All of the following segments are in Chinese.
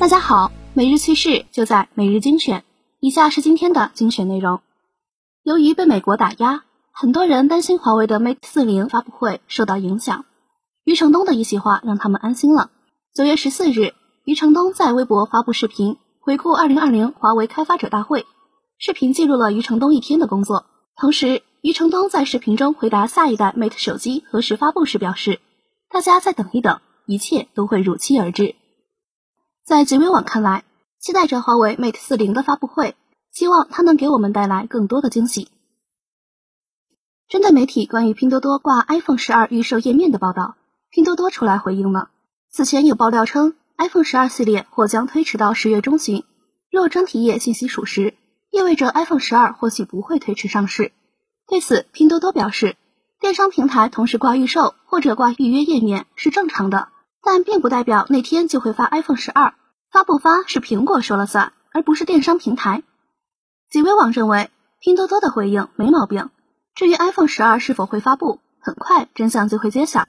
大家好，每日趋势就在每日精选。以下是今天的精选内容。由于被美国打压，很多人担心华为的 Mate 四零发布会受到影响。余承东的一席话让他们安心了。九月十四日，余承东在微博发布视频，回顾二零二零华为开发者大会。视频记录了余承东一天的工作。同时，余承东在视频中回答下一代 Mate 手机何时发布时表示：“大家再等一等，一切都会如期而至。”在极微网看来，期待着华为 Mate 四零的发布会，希望它能给我们带来更多的惊喜。针对媒体关于拼多多挂 iPhone 十二预售页面的报道，拼多多出来回应了。此前有爆料称，iPhone 十二系列或将推迟到十月中旬。若专题页信息属实，意味着 iPhone 十二或许不会推迟上市。对此，拼多多表示，电商平台同时挂预售或者挂预约页面是正常的，但并不代表那天就会发 iPhone 十二。发不发是苹果说了算，而不是电商平台。极微网认为，拼多多的回应没毛病。至于 iPhone 十二是否会发布，很快真相就会揭晓。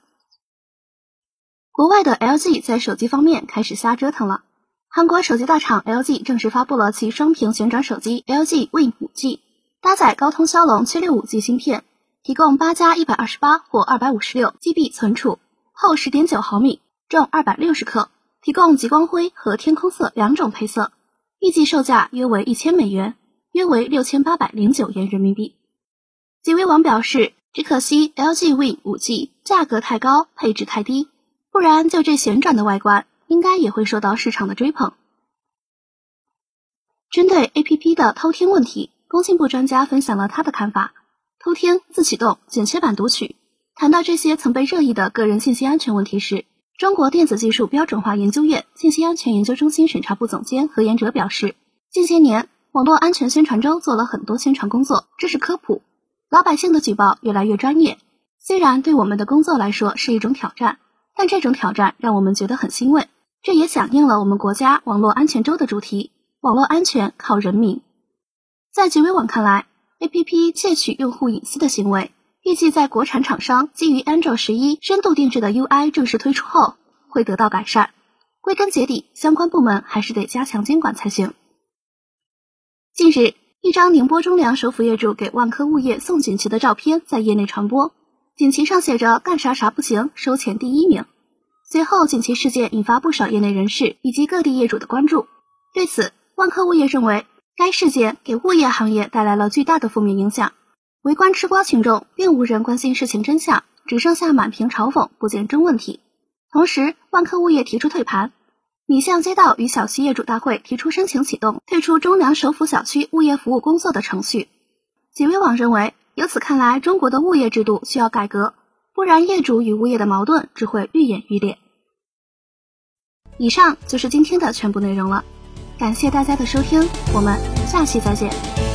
国外的 LG 在手机方面开始瞎折腾了。韩国手机大厂 LG 正式发布了其双屏旋转手机 LG Win 5G，搭载高通骁龙 765G 芯片，提供八加一百二十八或二百五十六 GB 存储，厚十点九毫米，重二百六十克。提供极光灰和天空色两种配色，预计售价约为一千美元，约为六千八百零九元人民币。极微网表示，只可惜 LG Win 5G 价格太高，配置太低，不然就这旋转的外观，应该也会受到市场的追捧。针对 APP 的偷听问题，工信部专家分享了他的看法：偷听、自启动、剪切板读取。谈到这些曾被热议的个人信息安全问题时，中国电子技术标准化研究院信息安全研究中心审查部总监何延哲表示，近些年网络安全宣传周做了很多宣传工作，知识科普，老百姓的举报越来越专业。虽然对我们的工作来说是一种挑战，但这种挑战让我们觉得很欣慰。这也响应了我们国家网络安全周的主题：网络安全靠人民。在极微网看来，APP 窃取用户隐私的行为。预计在国产厂商基于 Android 十一深度定制的 UI 正式推出后，会得到改善。归根结底，相关部门还是得加强监管才行。近日，一张宁波中粮首府业主给万科物业送锦旗的照片在业内传播，锦旗上写着“干啥啥不行，收钱第一名”。随后，锦旗事件引发不少业内人士以及各地业主的关注。对此，万科物业认为，该事件给物业行业带来了巨大的负面影响。围观吃瓜群众并无人关心事情真相，只剩下满屏嘲讽，不见真问题。同时，万科物业提出退盘，拟向街道与小区业主大会提出申请启动退出中粮首府小区物业服务工作的程序。极微网认为，由此看来，中国的物业制度需要改革，不然业主与物业的矛盾只会愈演愈烈。以上就是今天的全部内容了，感谢大家的收听，我们下期再见。